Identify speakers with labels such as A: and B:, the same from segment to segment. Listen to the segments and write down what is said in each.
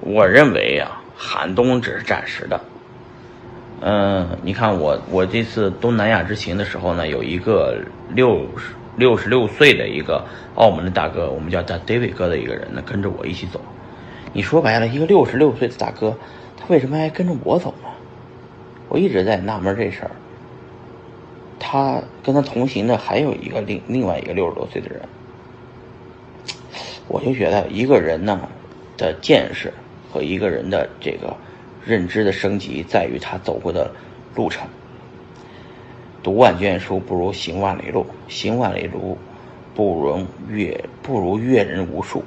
A: 我认为啊，寒冬只是暂时的。嗯，你看我我这次东南亚之行的时候呢，有一个六十六十六岁的一个澳门的大哥，我们叫他 David 哥的一个人呢，跟着我一起走。你说白了，一个六十六岁的大哥，他为什么还跟着我走呢？我一直在纳闷这事儿。他跟他同行的还有一个另另外一个六十多岁的人，我就觉得一个人呢的见识和一个人的这个认知的升级，在于他走过的路程。读万卷书不如行万里路，行万里路不如阅不如阅人无数，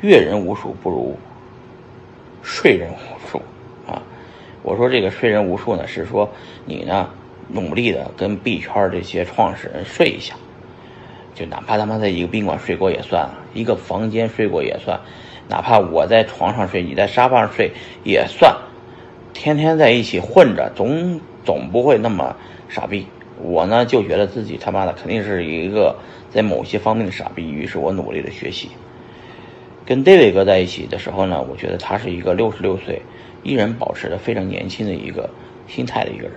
A: 阅人无数不如睡人无数啊！我说这个睡人无数呢，是说你呢。努力的跟币圈这些创始人睡一下，就哪怕他妈在一个宾馆睡过也算，一个房间睡过也算，哪怕我在床上睡，你在沙发上睡也算，天天在一起混着，总总不会那么傻逼。我呢就觉得自己他妈的肯定是一个在某些方面的傻逼，于是我努力的学习。跟 David 哥在一起的时候呢，我觉得他是一个六十六岁依然保持着非常年轻的一个心态的一个人。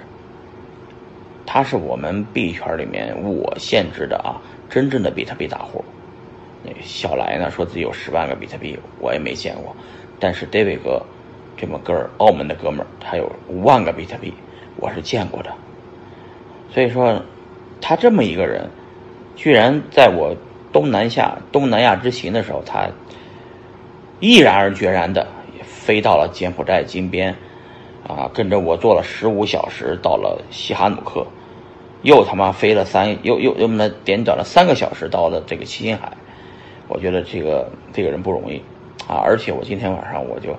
A: 他是我们币圈里面我限制的啊，真正的比特币大户。小来呢说自己有十万个比特币，我也没见过。但是 David 哥这么个，澳门的哥们儿，他有五万个比特币，我是见过的。所以说，他这么一个人，居然在我东南亚东南亚之行的时候，他毅然而决然的飞到了柬埔寨金边，啊，跟着我坐了十五小时到了西哈努克。又他妈飞了三，又又又么点短了三个小时到了这个七星海，我觉得这个这个人不容易啊！而且我今天晚上我就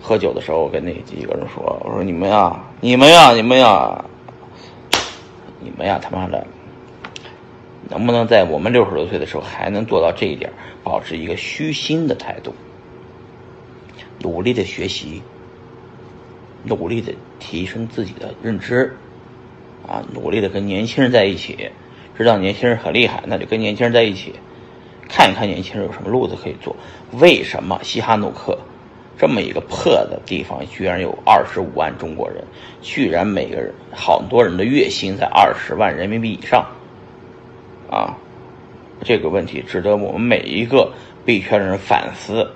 A: 喝酒的时候，我跟那几个人说：“我说你们呀，你们呀，你们呀，你们呀，他妈的，能不能在我们六十多岁的时候还能做到这一点，保持一个虚心的态度，努力的学习，努力的提升自己的认知。”啊，努力的跟年轻人在一起，知道年轻人很厉害，那就跟年轻人在一起，看一看年轻人有什么路子可以做。为什么西哈努克这么一个破的地方，居然有二十五万中国人，居然每个人好多人的月薪在二十万人民币以上？啊，这个问题值得我们每一个币圈的人反思。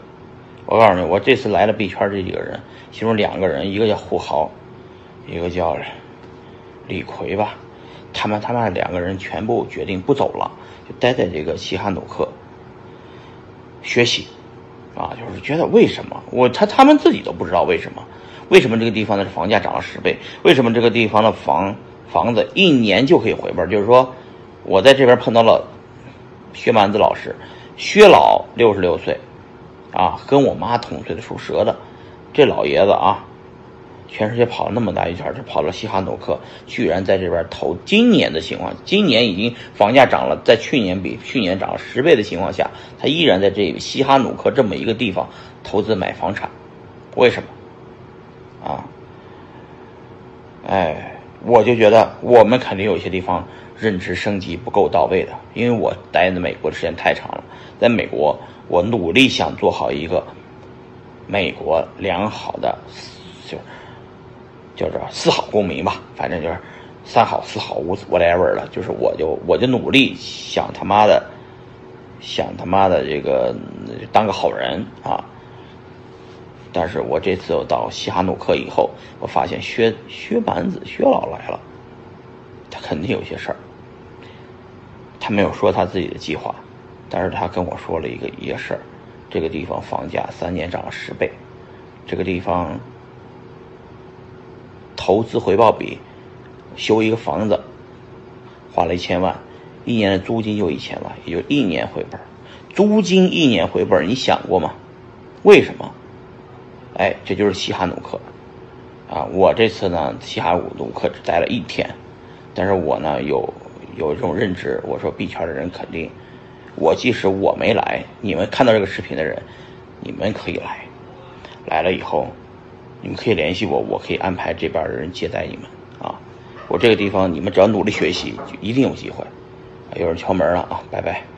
A: 我告诉你，我这次来了币圈这几个人，其中两个人，一个叫胡豪，一个叫。李逵吧，他们他妈两个人全部决定不走了，就待在这个西哈努克学习，啊，就是觉得为什么我他他们自己都不知道为什么，为什么这个地方的房价涨了十倍，为什么这个地方的房房子一年就可以回本？就是说，我在这边碰到了薛蛮子老师，薛老六十六岁，啊，跟我妈同岁的属蛇的，这老爷子啊。全世界跑了那么大一圈，就跑到西哈努克，居然在这边投。今年的情况，今年已经房价涨了，在去年比去年涨了十倍的情况下，他依然在这西哈努克这么一个地方投资买房产，为什么？啊？哎，我就觉得我们肯定有些地方认知升级不够到位的，因为我待在美国的时间太长了，在美国我努力想做好一个美国良好的就。叫做四好公民吧，反正就是三好四好五 whatever 了，就是我就我就努力想他妈的，想他妈的这个当个好人啊！但是我这次我到西哈努克以后，我发现薛薛蛮子薛老来了，他肯定有些事儿，他没有说他自己的计划，但是他跟我说了一个一个事儿，这个地方房价三年涨了十倍，这个地方。投资回报比，修一个房子花了一千万，一年的租金就一千万，也就一年回本租金一年回本你想过吗？为什么？哎，这就是西哈努克啊！我这次呢，西哈努克只待了一天，但是我呢有有这种认知，我说币圈的人肯定，我即使我没来，你们看到这个视频的人，你们可以来，来了以后。你们可以联系我，我可以安排这边的人接待你们啊！我这个地方，你们只要努力学习，就一定有机会。有人敲门了啊！拜拜。